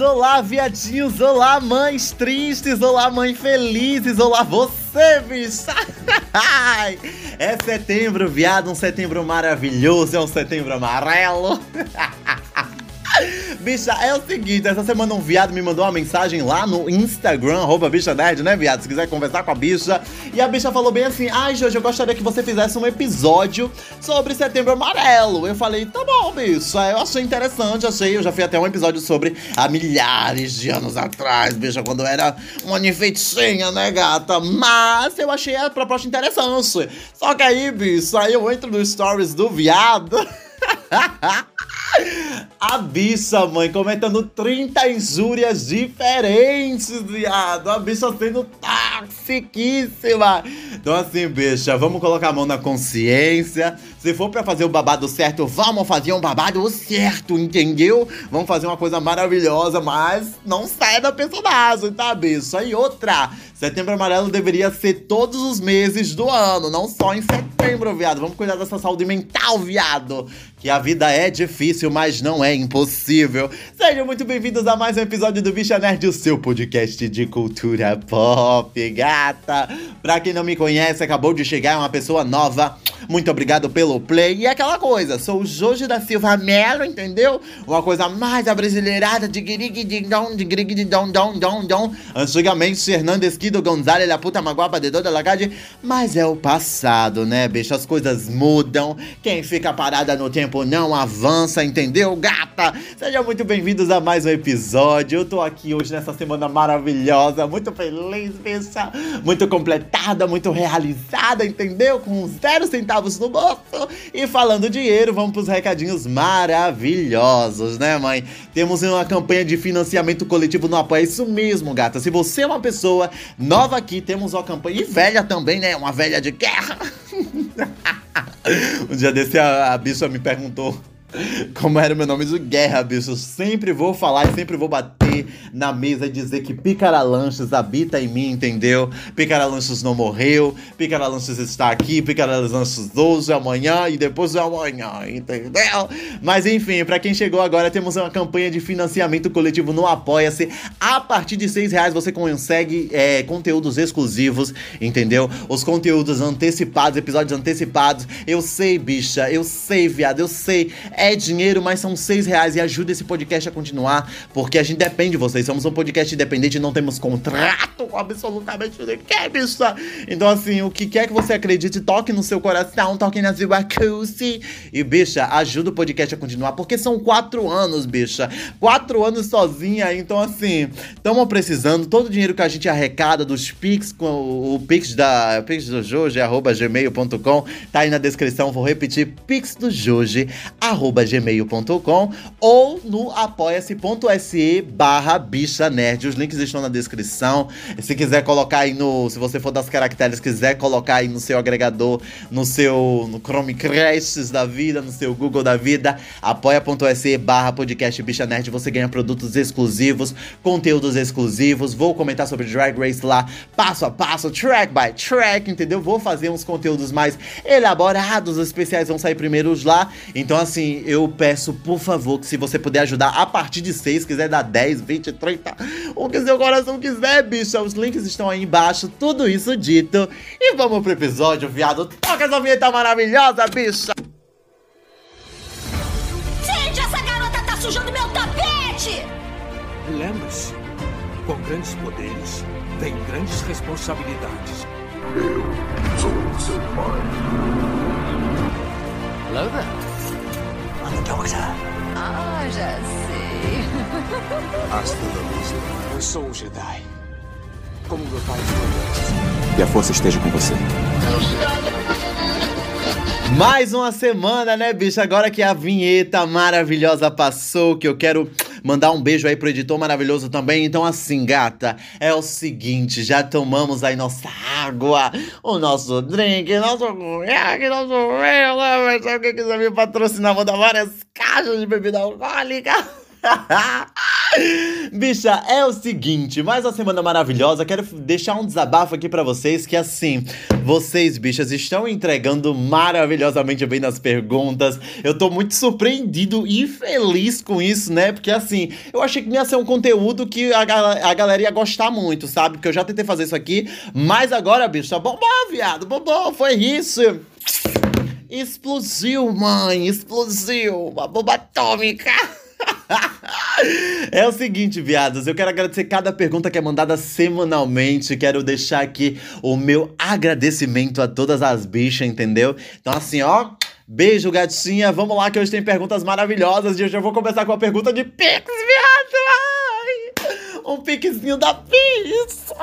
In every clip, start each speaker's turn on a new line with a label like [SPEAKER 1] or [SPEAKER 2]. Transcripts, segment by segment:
[SPEAKER 1] olá viadinhos, olá mães tristes, olá mães felizes, olá você, bicha! é setembro, viado, um setembro maravilhoso, é um setembro amarelo. Bicha, é o seguinte, essa semana um viado me mandou uma mensagem lá no Instagram, arroba bicha nerd, né, viado? Se quiser conversar com a bicha. E a bicha falou bem assim: ai, Jojo, eu gostaria que você fizesse um episódio sobre setembro amarelo. Eu falei, tá bom, bicha. Eu achei interessante, achei. Eu já fiz até um episódio sobre há milhares de anos atrás, bicha, quando eu era uma ninfeitinha, né, gata? Mas eu achei a proposta interessante. Só que aí, bicha, aí eu entro nos stories do viado. A bicha, mãe, comentando 30 injúrias diferentes, viado. A bicha sendo toxiquíssima. Então, assim, bicha, vamos colocar a mão na consciência. Se for pra fazer o babado certo, vamos fazer um babado certo, entendeu? Vamos fazer uma coisa maravilhosa, mas não saia da personagem, tá, bicha? E outra, setembro amarelo deveria ser todos os meses do ano, não só em setembro, viado. Vamos cuidar dessa saúde mental, viado. Que a vida é difícil, mas não é impossível. Sejam muito bem-vindos a mais um episódio do Bicha Nerd, o seu podcast de cultura pop, gata. Pra quem não me conhece, acabou de chegar uma pessoa nova. Muito obrigado pelo play. E aquela coisa, sou o Jojo da Silva Melo, entendeu? Uma coisa mais abrasileirada de guirig de dom, de guirig de dom, dom, dom, dom. Antigamente, Hernandes Quido Gonzalez, la puta maguapa de toda la calle. Mas é o passado, né, bicho? As coisas mudam. Quem fica parada no tempo não avança, entendeu, gata? Sejam muito bem-vindos a mais um episódio. Eu tô aqui hoje nessa semana maravilhosa, muito feliz, bicha, muito completada, muito realizada, entendeu? Com zero centavos no bolso. E falando dinheiro, vamos pros recadinhos maravilhosos, né, mãe? Temos uma campanha de financiamento coletivo no Apoia. Isso mesmo, gata. Se você é uma pessoa nova aqui, temos uma campanha. E velha também, né? Uma velha de guerra. um dia desse a, a bicha me perguntou como era meu nome de guerra, bicho. Sempre vou falar e sempre vou bater na mesa e dizer que Picaralanches habita em mim, entendeu? Picaralanches não morreu, Picaralanches está aqui, Picaralanches hoje, amanhã e depois de amanhã, entendeu? Mas enfim, para quem chegou agora, temos uma campanha de financiamento coletivo no Apoia-se. A partir de seis reais você consegue é, conteúdos exclusivos, entendeu? Os conteúdos antecipados, episódios antecipados. Eu sei, bicha, eu sei, viado, eu sei é dinheiro, mas são seis reais e ajuda esse podcast a continuar, porque a gente depende de vocês. Somos um podcast independente, não temos contrato com absolutamente ninguém, bicho. Então, assim, o que quer que você acredite, toque no seu coração, toque na sua. E, bicha, ajuda o podcast a continuar, porque são quatro anos, bicha. Quatro anos sozinha, então, assim, estamos precisando. Todo o dinheiro que a gente arrecada dos Pix, com o Pix da Pix do Joji, arroba gmail.com, tá aí na descrição. Vou repetir: Pix do Joji, arroba gmail.com ou no apoia-se.se barra bicha nerd. Os links estão na descrição. Se quiser colocar aí no. Se você for das caracteres, quiser colocar aí no seu agregador, no seu no Chromecast da vida, no seu Google da vida, apoia.se barra podcast bicha nerd. Você ganha produtos exclusivos, conteúdos exclusivos. Vou comentar sobre Drag Race lá, passo a passo, track by track, entendeu? Vou fazer uns conteúdos mais elaborados, os especiais vão sair primeiros lá. Então, assim, eu peço, por favor, que se você puder ajudar a partir de 6, quiser dar 10, 20, 30, o que seu coração quiser, bicha. Os links estão aí embaixo, tudo isso dito. E vamos pro episódio, viado. Toca essa vinheta maravilhosa, bicha!
[SPEAKER 2] Gente, essa garota tá sujando meu tapete!
[SPEAKER 3] Lembre-se, com grandes poderes, vem grandes responsabilidades.
[SPEAKER 4] Eu sou seu pai.
[SPEAKER 3] Hello there.
[SPEAKER 2] Ah, já sei.
[SPEAKER 3] Hasta la vista. Eu sou um Jedi. Como meu pai
[SPEAKER 5] E a força esteja com você.
[SPEAKER 1] Mais uma semana, né, bicho? Agora que a vinheta maravilhosa passou, que eu quero mandar um beijo aí pro editor maravilhoso também. Então, assim, gata, é o seguinte: já tomamos aí nossa água, o nosso drink, nosso conhaque, nosso vinho, né? Mas se alguém quiser me patrocinar, vou dar várias caixas de bebida alcoólica. Bicha, é o seguinte, mais uma semana maravilhosa. Quero deixar um desabafo aqui pra vocês que assim, vocês, bichas, estão entregando maravilhosamente bem nas perguntas. Eu tô muito surpreendido e feliz com isso, né? Porque assim, eu achei que ia ser um conteúdo que a, a galera ia gostar muito, sabe? Porque eu já tentei fazer isso aqui, mas agora, bicha, bombou, viado, bombou, foi isso. Explodiu, mãe, explodiu, uma bomba atômica. É o seguinte, viados, eu quero agradecer cada pergunta que é mandada semanalmente. Quero deixar aqui o meu agradecimento a todas as bichas, entendeu? Então, assim, ó. Beijo, gatinha. Vamos lá, que hoje tem perguntas maravilhosas. E eu já vou começar com a pergunta de Pix, viado. Um piquezinho da pizza.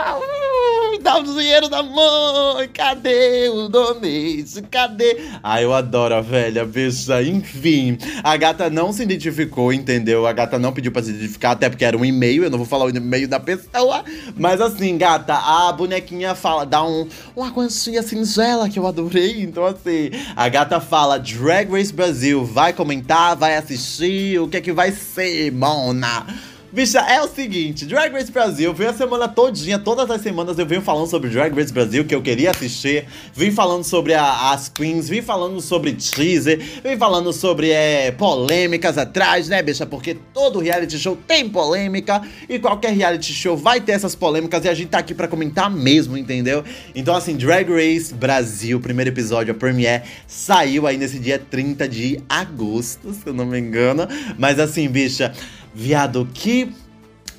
[SPEAKER 1] Dá o dinheiro da mãe. Cadê o donate? Cadê? Ai, eu adoro a velha, bicha. Enfim, a gata não se identificou, entendeu? A gata não pediu pra se identificar, até porque era um e-mail. Eu não vou falar o e-mail da pessoa. Mas assim, gata, a bonequinha fala, dá um, uma quantia singela que eu adorei. Então, assim, a gata fala: Drag Race Brasil, vai comentar, vai assistir, o que é que vai ser, Mona? Bicha, é o seguinte, Drag Race Brasil, veio a semana todinha, todas as semanas eu venho falando sobre Drag Race Brasil, que eu queria assistir, vim falando sobre a, as queens, vim falando sobre teaser, vim falando sobre é, polêmicas atrás, né, bicha? Porque todo reality show tem polêmica e qualquer reality show vai ter essas polêmicas e a gente tá aqui pra comentar mesmo, entendeu? Então, assim, Drag Race Brasil, primeiro episódio, a premiere, saiu aí nesse dia 30 de agosto, se eu não me engano. Mas assim, bicha, viado, que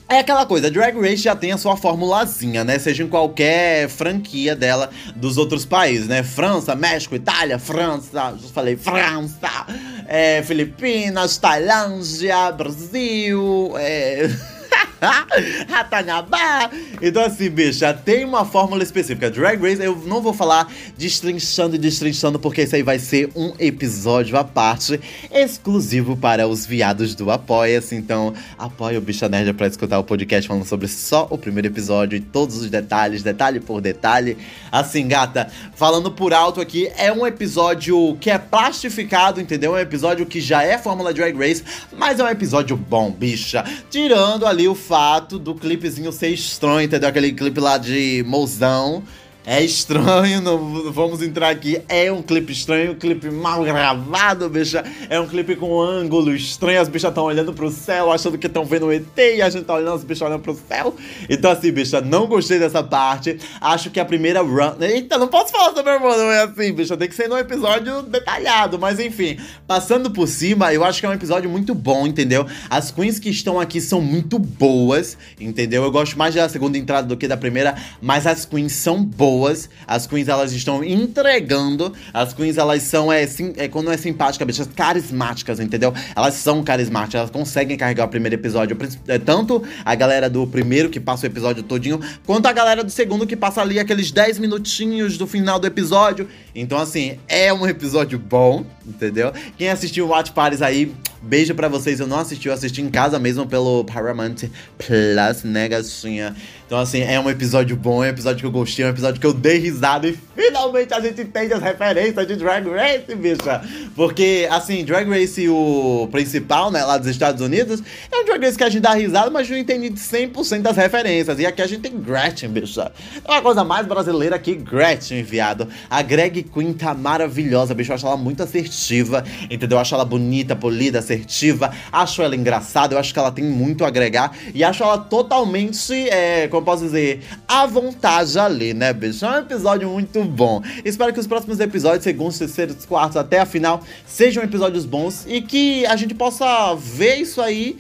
[SPEAKER 1] é aquela coisa, a Drag Race já tem a sua formulazinha, né? Seja em qualquer franquia dela dos outros países, né? França, México, Itália, França, já falei França, é, Filipinas, Tailândia, Brasil, é. Ratanabá. Então, assim, bicha, tem uma fórmula específica. Drag Race, eu não vou falar destrinchando e destrinchando, porque isso aí vai ser um episódio à parte, exclusivo para os viados do Apoia-se. Então, apoia o Bicha Nerd pra escutar o podcast falando sobre só o primeiro episódio e todos os detalhes, detalhe por detalhe. Assim, gata, falando por alto aqui, é um episódio que é plastificado, entendeu? É um episódio que já é fórmula Drag Race, mas é um episódio bom, bicha. Tirando ali o fato do clipezinho ser estranho, entendeu? Aquele clipe lá de mozão. É estranho, não vamos entrar aqui. É um clipe estranho, um clipe mal gravado, bicha. É um clipe com ângulo estranho. As bichas estão olhando pro céu, achando que estão vendo o ET e a gente tá olhando as bichas olhando pro céu. Então, assim, bicha, não gostei dessa parte. Acho que a primeira run. Eita, não posso falar sobre a run, não é assim, bicha. Tem que ser num episódio detalhado. Mas enfim, passando por cima, eu acho que é um episódio muito bom, entendeu? As queens que estão aqui são muito boas, entendeu? Eu gosto mais da segunda entrada do que da primeira, mas as queens são boas boas. As queens, elas estão entregando. As queens, elas são, é, sim, é quando é simpática, bichas carismáticas, entendeu? Elas são carismáticas, elas conseguem carregar o primeiro episódio. É, tanto a galera do primeiro, que passa o episódio todinho, quanto a galera do segundo, que passa ali aqueles 10 minutinhos do final do episódio. Então, assim, é um episódio bom, entendeu? Quem assistiu Watch Parties aí, beijo pra vocês. Eu não assisti, eu assisti em casa mesmo pelo Paramount Plus, né, gatinha? Então, assim, é um episódio bom, é um episódio que eu gostei, é um episódio que eu dei risada e finalmente a gente entende as referências de Drag Race, bicha. Porque, assim, Drag Race, o principal, né, lá dos Estados Unidos, é um Drag Race que a gente dá risada, mas não entende 100% das referências. E aqui a gente tem Gretchen, bicha. É uma coisa mais brasileira que Gretchen, viado. A Greg Queen tá maravilhosa, bicho. Eu acho ela muito assertiva, entendeu? Eu acho ela bonita, polida, assertiva. Acho ela engraçada, eu acho que ela tem muito a agregar. E acho ela totalmente, é, como posso dizer, à vontade ali, né, bicho? É um episódio muito bom. Espero que os próximos episódios, segundos, terceiros, quartos, até a final, sejam episódios bons e que a gente possa ver isso aí.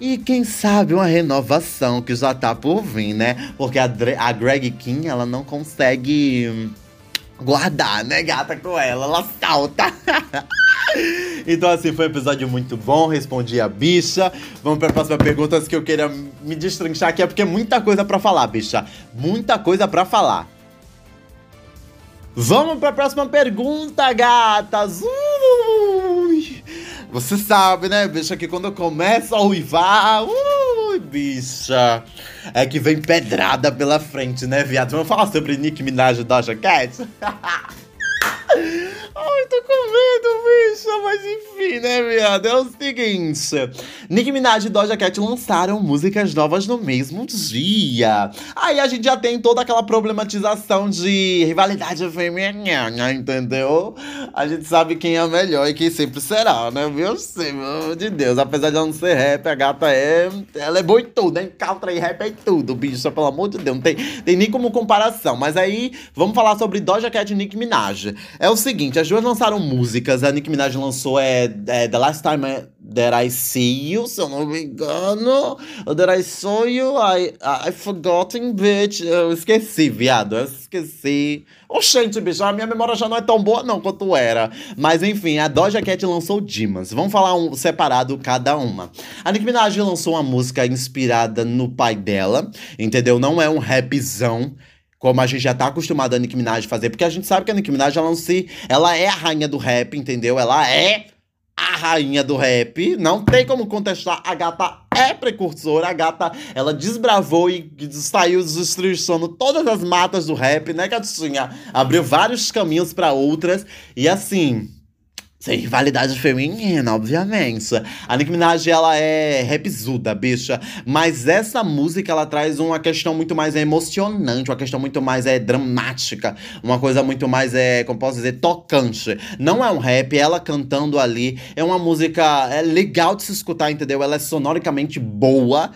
[SPEAKER 1] E quem sabe uma renovação que já tá por vir, né? Porque a, Dre a Greg King, ela não consegue guardar, né, gata, com ela. Ela salta. Então, assim, foi um episódio muito bom. Respondi a bicha. Vamos para a próxima pergunta que eu queria me destrinchar aqui, é porque é muita coisa para falar, bicha. Muita coisa para falar. Vamos para a próxima pergunta, gatas. Ui. Você sabe, né, bicha, que quando eu começo a uivar, ui, bicha, é que vem pedrada pela frente, né, viado? Vamos falar sobre Nick Minaj e Doja Cat? Ai, tô com medo, bicha, mas enfim, né, viado? É o seguinte: Nicki Minaj e Doja Cat lançaram músicas novas no mesmo dia. Aí a gente já tem toda aquela problematização de rivalidade feminina, entendeu? A gente sabe quem é melhor e quem sempre será, né? Meu Senhor de Deus. Apesar de ela não ser rap, a gata é. Ela é boa em tudo, né? Country e rap é tudo, bicha, pelo amor de Deus. Não tem, tem nem como comparação. Mas aí, vamos falar sobre Doja Cat e Nicki Minaj. É o seguinte, as duas lançaram músicas. A Nicki Minaj lançou é, é The Last Time That I See You, se eu não me engano. That I Saw You, I, I Forgotten, bitch. Eu esqueci, viado. Eu esqueci. Oxente, bicho, a minha memória já não é tão boa não quanto era. Mas enfim, a Doja Cat lançou Dimas. Vamos falar um separado cada uma. A Nicki Minaj lançou uma música inspirada no pai dela, entendeu? Não é um rapzão como a gente já tá acostumado a Nicki Minaj fazer, porque a gente sabe que a Nicki Minaj, ela, se, ela é a rainha do rap, entendeu? Ela é a rainha do rap, não tem como contestar, a gata é precursora, a gata, ela desbravou e saiu destruindo todas as matas do rap, né, Gatinha? Abriu vários caminhos para outras, e assim... Sem rivalidade feminina, obviamente. A Nicki Minaj, ela é rapzuda, bicha. Mas essa música, ela traz uma questão muito mais emocionante, uma questão muito mais é, dramática. Uma coisa muito mais, é, como posso dizer, tocante. Não é um rap, ela cantando ali. É uma música é legal de se escutar, entendeu? Ela é sonoricamente boa.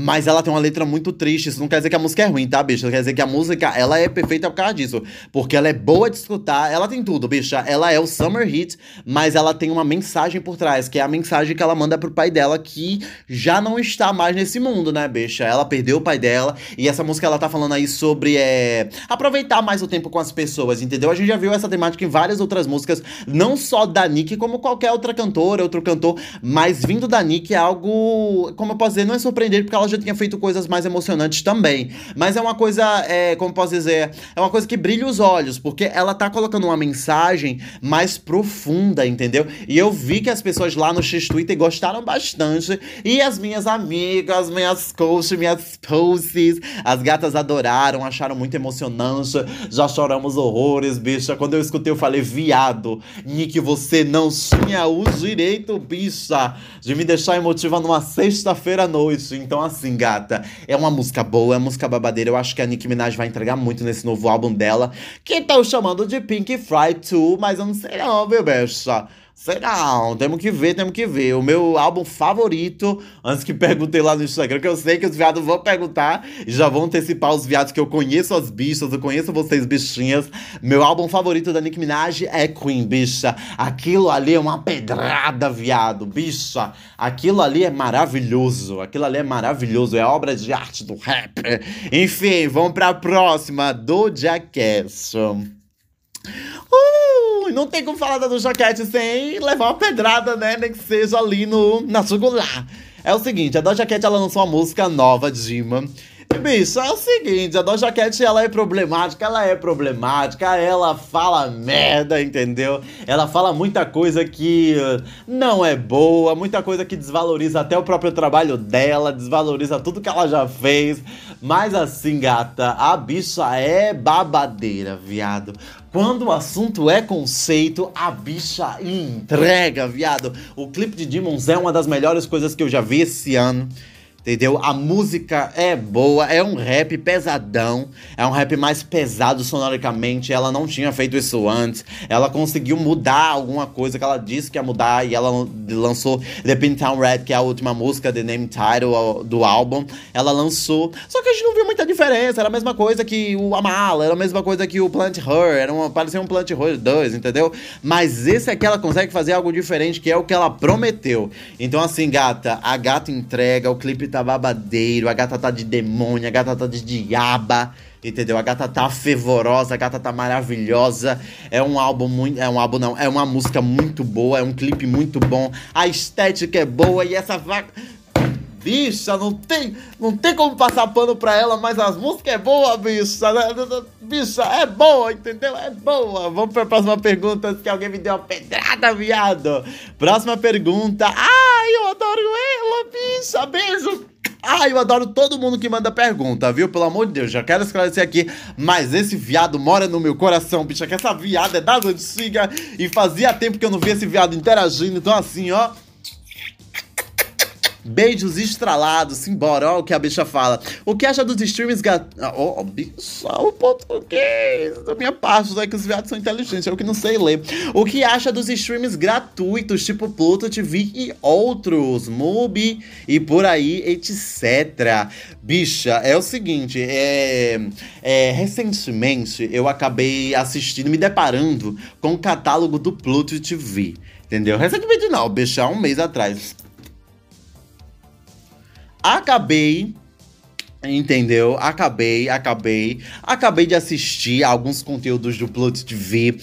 [SPEAKER 1] Mas ela tem uma letra muito triste. Isso não quer dizer que a música é ruim, tá, bicha? Quer dizer que a música, ela é perfeita por causa disso. Porque ela é boa de escutar. Ela tem tudo, bicha. Ela é o summer hit, mas ela tem uma mensagem por trás, que é a mensagem que ela manda pro pai dela, que já não está mais nesse mundo, né, bicha? Ela perdeu o pai dela. E essa música, ela tá falando aí sobre é, aproveitar mais o tempo com as pessoas, entendeu? A gente já viu essa temática em várias outras músicas, não só da Nick, como qualquer outra cantora, outro cantor. Mas vindo da Nick é algo, como eu posso dizer, não é surpreendente, porque ela já tinha feito coisas mais emocionantes também. Mas é uma coisa, é, como posso dizer, é uma coisa que brilha os olhos, porque ela tá colocando uma mensagem mais profunda, entendeu? E eu vi que as pessoas lá no X-Twitter gostaram bastante. E as minhas amigas, minhas coaches, minhas poses, as gatas adoraram, acharam muito emocionante. Já choramos horrores, bicha. Quando eu escutei, eu falei, viado, Nick, você não tinha o direito, bicha, de me deixar emotiva numa sexta-feira à noite. Então, assim, gata, é uma música boa, é uma música babadeira. Eu acho que a Nicki Minaj vai entregar muito nesse novo álbum dela, que estão chamando de Pink Friday 2, mas eu não sei não, viu, bicha? Sei não, temos que ver, temos que ver. O meu álbum favorito, antes que perguntei lá no Instagram, que eu sei que os viados vão perguntar e já vão antecipar os viados que eu conheço as bichas, eu conheço vocês bichinhas. Meu álbum favorito da Nicki Minaj é Queen, bicha. Aquilo ali é uma pedrada, viado, bicha. Aquilo ali é maravilhoso, aquilo ali é maravilhoso, é obra de arte do rap. Enfim, vamos pra próxima, do Jackass. Uh, não tem como falar da Doja Cat sem levar uma pedrada, né? Nem que seja ali no, na jugular. É o seguinte, a Doja Cat ela lançou uma música nova, Dima. Bicho, é o seguinte, a Doja Cat, ela é problemática, ela é problemática, ela fala merda, entendeu? Ela fala muita coisa que não é boa, muita coisa que desvaloriza até o próprio trabalho dela, desvaloriza tudo que ela já fez. Mas assim, gata, a bicha é babadeira, viado. Quando o assunto é conceito, a bicha entrega, viado. O clipe de Demons é uma das melhores coisas que eu já vi esse ano. Entendeu? A música é boa, é um rap pesadão, é um rap mais pesado sonoricamente. Ela não tinha feito isso antes. Ela conseguiu mudar alguma coisa que ela disse que ia mudar e ela lançou The Pintown Red, que é a última música, The Name Title do álbum. Ela lançou. Só que a gente não viu muita diferença. Era a mesma coisa que o Amala, era a mesma coisa que o Plant Her. Era uma, parecia um Plant Her 2, entendeu? Mas esse aqui ela consegue fazer algo diferente, que é o que ela prometeu. Então, assim, gata, a gata entrega, o clipe tá babadeiro, a gata tá de demônio, a gata tá de diaba. Entendeu? A gata tá fervorosa, a gata tá maravilhosa. É um álbum muito. É um álbum, não. É uma música muito boa, é um clipe muito bom. A estética é boa e essa vaca. Bicha, não tem, não tem como passar pano pra ela, mas as músicas é boa, bicha. Né? Bicha, é boa, entendeu? É boa. Vamos pra próxima pergunta, que alguém me dê uma pedrada, viado. Próxima pergunta. Ai, eu adoro ela, bicha. Beijo. Ah, eu adoro todo mundo que manda pergunta, viu? Pelo amor de Deus, já quero esclarecer aqui. Mas esse viado mora no meu coração, bicha. Que essa viada é das antigas. E fazia tempo que eu não via esse viado interagindo. Então, assim, ó. Beijos estralados, simbora, ó o que a bicha fala. O que acha dos streams gat... Ó, oh, bicha, o português. Da minha parte, é que os viados são inteligentes, eu que não sei ler. O que acha dos streams gratuitos, tipo Pluto TV e outros, Mubi e por aí, etc. Bicha, é o seguinte, é, é, recentemente eu acabei assistindo, me deparando com o catálogo do Pluto TV. Entendeu? Recentemente não, bicha, há um mês atrás acabei Entendeu? Acabei, acabei. Acabei de assistir alguns conteúdos do Plot TV.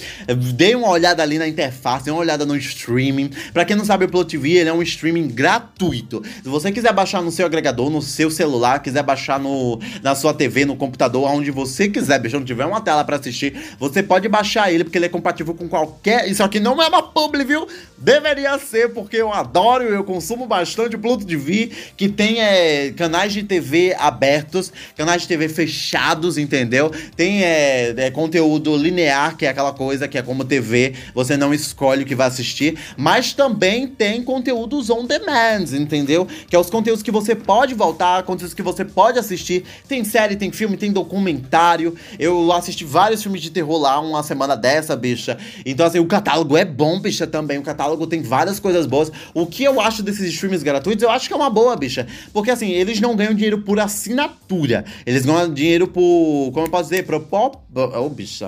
[SPEAKER 1] Dei uma olhada ali na interface, dei uma olhada no streaming. Pra quem não sabe, o Plot TV ele é um streaming gratuito. Se você quiser baixar no seu agregador, no seu celular, quiser baixar no, na sua TV, no computador, aonde você quiser, bicho, não tiver uma tela pra assistir, você pode baixar ele, porque ele é compatível com qualquer. Isso aqui não é uma publi, viu? Deveria ser, porque eu adoro, eu consumo bastante o Plot TV, que tem é, canais de TV abertos abertos, canais de TV fechados, entendeu? Tem é, é, conteúdo linear, que é aquela coisa que é como TV, você não escolhe o que vai assistir, mas também tem conteúdos on demand, entendeu? Que é os conteúdos que você pode voltar, conteúdos que você pode assistir. Tem série, tem filme, tem documentário. Eu assisti vários filmes de terror lá uma semana dessa, bicha. Então, assim, o catálogo é bom, bicha, também. O catálogo tem várias coisas boas. O que eu acho desses streams gratuitos, eu acho que é uma boa, bicha. Porque, assim, eles não ganham dinheiro por assinatura assinatura. Eles ganham dinheiro por. Como eu posso dizer? Pro pop. Ô, oh, bicha.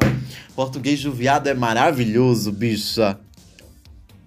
[SPEAKER 1] Português do viado é maravilhoso, bicha.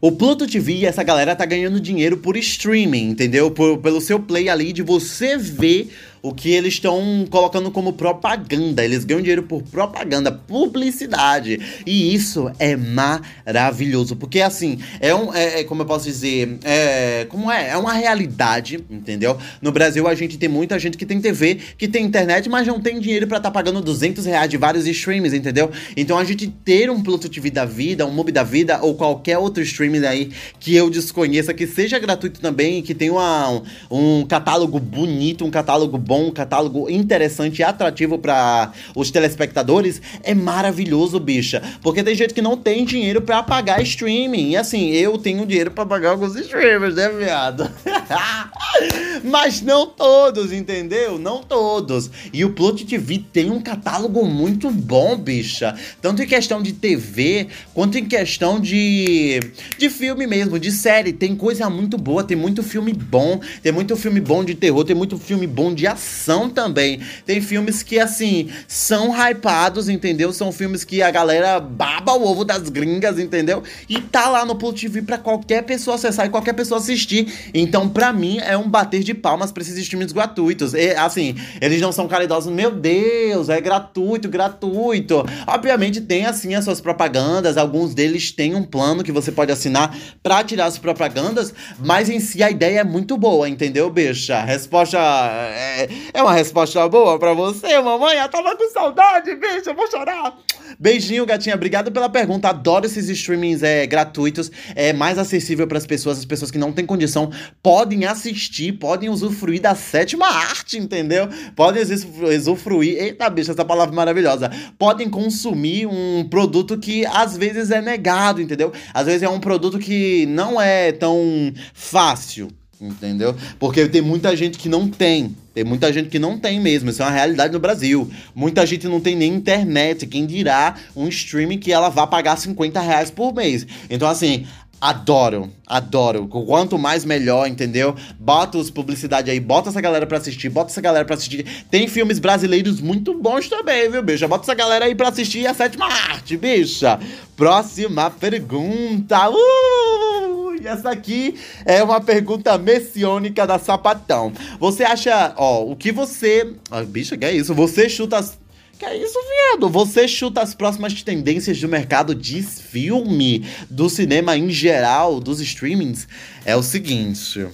[SPEAKER 1] O Pluto TV, essa galera tá ganhando dinheiro por streaming, entendeu? Por, pelo seu play ali de você ver o que eles estão colocando como propaganda. Eles ganham dinheiro por propaganda, publicidade. E isso é maravilhoso. Porque, assim, é um. É, é, como eu posso dizer? É, como é? É uma realidade, entendeu? No Brasil, a gente tem muita gente que tem TV, que tem internet, mas não tem dinheiro para estar tá pagando 200 reais de vários streams, entendeu? Então, a gente ter um Pluto TV da vida, um Mob da vida, ou qualquer outro streaming aí que eu desconheça, que seja gratuito também, que tenha uma, um catálogo bonito, um catálogo bom, um catálogo interessante e atrativo para os telespectadores, é maravilhoso, bicha. Porque tem gente que não tem dinheiro para pagar streaming. E assim, eu tenho dinheiro para pagar alguns streamers, né, viado? Mas não todos, entendeu? Não todos. E o Plot TV tem um catálogo muito bom, bicha. Tanto em questão de TV, quanto em questão de, de filme mesmo, de série. Tem coisa muito boa, tem muito filme bom, tem muito filme bom de terror, tem muito filme bom de ação ação também. Tem filmes que, assim, são hypados, entendeu? São filmes que a galera baba o ovo das gringas, entendeu? E tá lá no Pluto TV pra qualquer pessoa acessar e qualquer pessoa assistir. Então, pra mim, é um bater de palmas pra esses streams gratuitos. E, assim, eles não são caridosos, meu Deus, é gratuito, gratuito. Obviamente, tem, assim, as suas propagandas. Alguns deles têm um plano que você pode assinar pra tirar as propagandas, mas em si a ideia é muito boa, entendeu, bicha? Resposta é, é uma resposta boa para você, mamãe? Eu tava com saudade, bicho, eu vou chorar. Beijinho, gatinha. Obrigado pela pergunta. Adoro esses streamings é, gratuitos. É mais acessível para as pessoas. As pessoas que não têm condição podem assistir, podem usufruir da sétima arte, entendeu? Podem usufruir. Eita, bicho, essa palavra maravilhosa. Podem consumir um produto que às vezes é negado, entendeu? Às vezes é um produto que não é tão fácil entendeu? Porque tem muita gente que não tem. Tem muita gente que não tem mesmo, isso é uma realidade no Brasil. Muita gente não tem nem internet, quem dirá um streaming que ela vá pagar 50 reais por mês. Então, assim, adoro, adoro. Quanto mais melhor, entendeu? Bota os publicidade aí, bota essa galera pra assistir, bota essa galera pra assistir. Tem filmes brasileiros muito bons também, viu, bicha? Bota essa galera aí pra assistir a sétima arte, bicha. Próxima pergunta. Uh! E essa aqui é uma pergunta messiônica da Sapatão. Você acha, ó, o que você. Ah, bicho, que é isso? Você chuta as. Que é isso, viado? Você chuta as próximas tendências do mercado de filme, do cinema em geral, dos streamings? É o seguinte.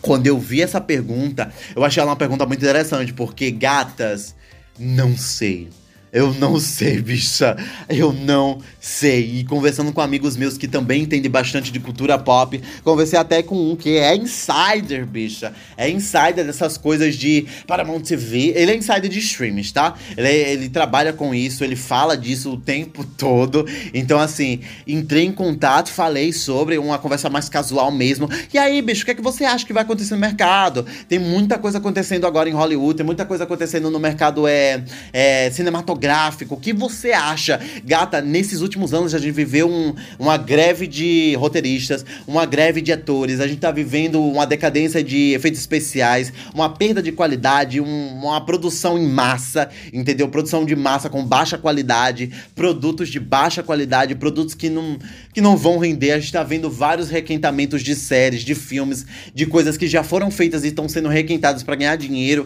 [SPEAKER 1] Quando eu vi essa pergunta, eu achei ela uma pergunta muito interessante, porque gatas, não sei. Eu não sei, bicha. Eu não sei. E conversando com amigos meus que também entendem bastante de cultura pop, conversei até com um que é insider, bicha. É insider dessas coisas de Paramount TV. Ele é insider de streams, tá? Ele, é, ele trabalha com isso, ele fala disso o tempo todo. Então, assim, entrei em contato, falei sobre uma conversa mais casual mesmo. E aí, bicho, o que é que você acha que vai acontecer no mercado? Tem muita coisa acontecendo agora em Hollywood, tem muita coisa acontecendo no mercado é, é cinematográfico gráfico. O que você acha? Gata, nesses últimos anos a gente viveu um, uma greve de roteiristas, uma greve de atores, a gente tá vivendo uma decadência de efeitos especiais, uma perda de qualidade, um, uma produção em massa, entendeu? Produção de massa com baixa qualidade, produtos de baixa qualidade, produtos que não, que não vão render. A gente tá vendo vários requentamentos de séries, de filmes, de coisas que já foram feitas e estão sendo requentadas para ganhar dinheiro.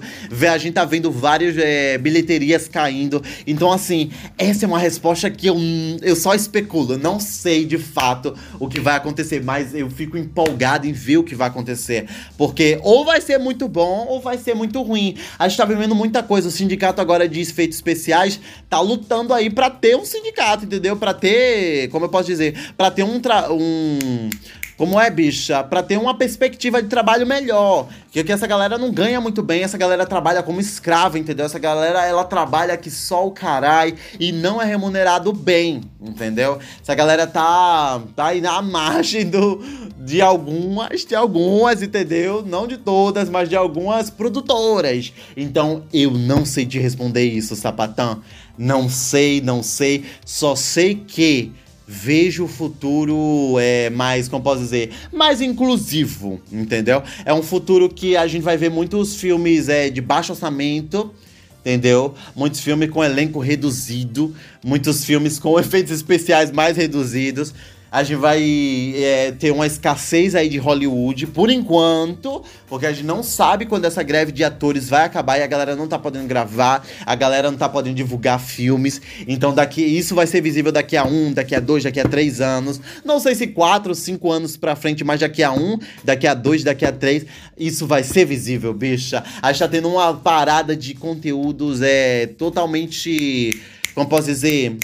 [SPEAKER 1] A gente tá vendo várias é, bilheterias caindo. Então, assim, essa é uma resposta que eu, eu só especulo. Não sei de fato o que vai acontecer, mas eu fico empolgado em ver o que vai acontecer. Porque ou vai ser muito bom ou vai ser muito ruim. A gente tá vivendo muita coisa. O sindicato agora de efeitos especiais tá lutando aí para ter um sindicato, entendeu? Para ter, como eu posso dizer, para ter um, um como é, bicha? Pra ter uma perspectiva de trabalho melhor. Que, que essa galera não ganha muito bem, essa galera trabalha como escrava, entendeu? Essa galera, ela trabalha que só o carai e não é remunerado bem, entendeu? Essa galera tá, tá aí na margem do, de algumas, de algumas, entendeu? Não de todas, mas de algumas produtoras. Então, eu não sei te responder isso, sapatão. Não sei, não sei. Só sei que vejo o futuro é, mais, como posso dizer, mais inclusivo, entendeu? É um futuro que a gente vai ver muitos filmes é, de baixo orçamento, entendeu? Muitos filmes com elenco reduzido, muitos filmes com efeitos especiais mais reduzidos a gente vai é, ter uma escassez aí de Hollywood, por enquanto, porque a gente não sabe quando essa greve de atores vai acabar e a galera não tá podendo gravar, a galera não tá podendo divulgar filmes. Então daqui isso vai ser visível daqui a um, daqui a dois, daqui a três anos. Não sei se quatro, cinco anos pra frente, mas daqui a um, daqui a dois, daqui a três, isso vai ser visível, bicha. A gente tá tendo uma parada de conteúdos é totalmente. Como posso dizer?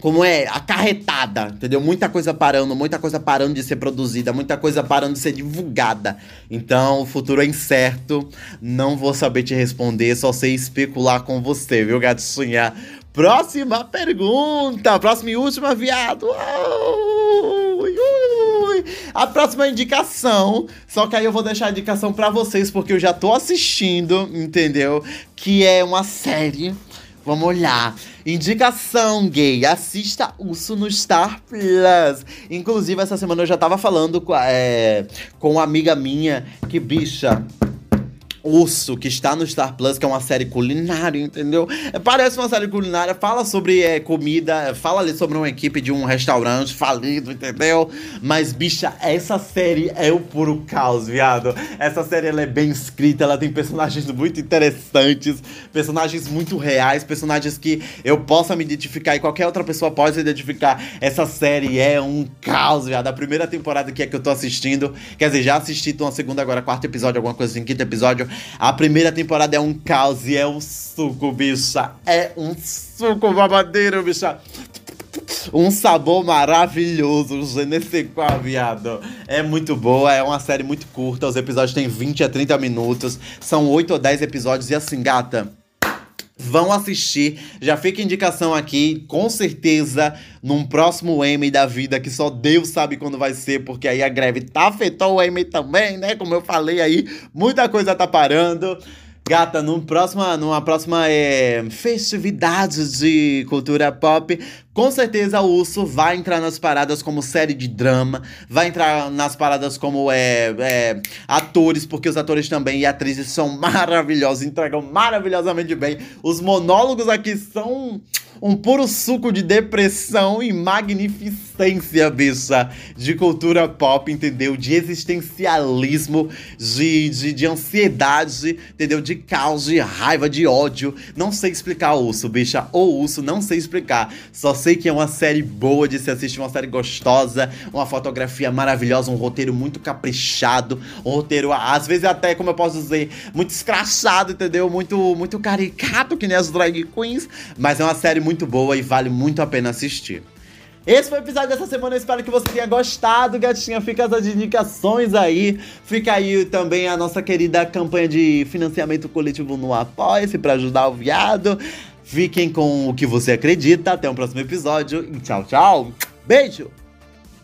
[SPEAKER 1] Como é acarretada, entendeu? Muita coisa parando, muita coisa parando de ser produzida, muita coisa parando de ser divulgada. Então, o futuro é incerto. Não vou saber te responder, só sei especular com você, viu, gatinha? Próxima pergunta, próxima e última, viado. Ui, ui. A próxima indicação, só que aí eu vou deixar a indicação para vocês porque eu já tô assistindo, entendeu? Que é uma série Vamos olhar. Indicação gay. Assista Urso no Star Plus. Inclusive, essa semana eu já tava falando com, é, com uma amiga minha que, bicha, Urso, que está no Star Plus, que é uma série culinária, entendeu? É, parece uma série culinária, fala sobre é, comida, fala ali sobre uma equipe de um restaurante falido, entendeu? Mas, bicha, essa série é o puro caos, viado. Essa série ela é bem escrita, ela tem personagens muito interessantes, personagens muito reais, personagens que eu possa me identificar e qualquer outra pessoa pode se identificar. Essa série é um caos, viado. A primeira temporada que é que eu tô assistindo, quer dizer, já assisti, tô uma segunda agora, quarto episódio, alguma coisa assim, quinto episódio. A primeira temporada é um caos e é um suco, bicha. É um suco babadeiro, bicha. Um sabor maravilhoso, je viado. É muito boa, é uma série muito curta, os episódios têm 20 a 30 minutos, são 8 ou 10 episódios e assim, gata, Vão assistir. Já fica indicação aqui, com certeza, num próximo Emmy da vida, que só Deus sabe quando vai ser, porque aí a greve tá afetou o Emmy também, né? Como eu falei aí, muita coisa tá parando. Gata, num próxima, numa próxima é, festividade de cultura pop, com certeza o Urso vai entrar nas paradas como série de drama, vai entrar nas paradas como é, é, atores, porque os atores também e atrizes são maravilhosos, entregam maravilhosamente bem. Os monólogos aqui são um puro suco de depressão e magnificência, bicha, de cultura pop, entendeu? De existencialismo, de, de, de ansiedade, entendeu? De caos, de raiva, de ódio. Não sei explicar o Urso, bicha. O Urso, não sei explicar. Só sei que é uma série boa de se assistir, uma série gostosa, uma fotografia maravilhosa, um roteiro muito caprichado, um roteiro, às vezes até, como eu posso dizer, muito escrachado, entendeu? Muito, muito caricato, que nem as drag queens. Mas é uma série muito boa e vale muito a pena assistir. Esse foi o episódio dessa semana, eu espero que você tenha gostado, gatinha. Fica as indicações aí. Fica aí também a nossa querida campanha de financiamento coletivo no Apoia-se pra ajudar o viado. Fiquem com o que você acredita. Até o próximo episódio tchau, tchau. Beijo!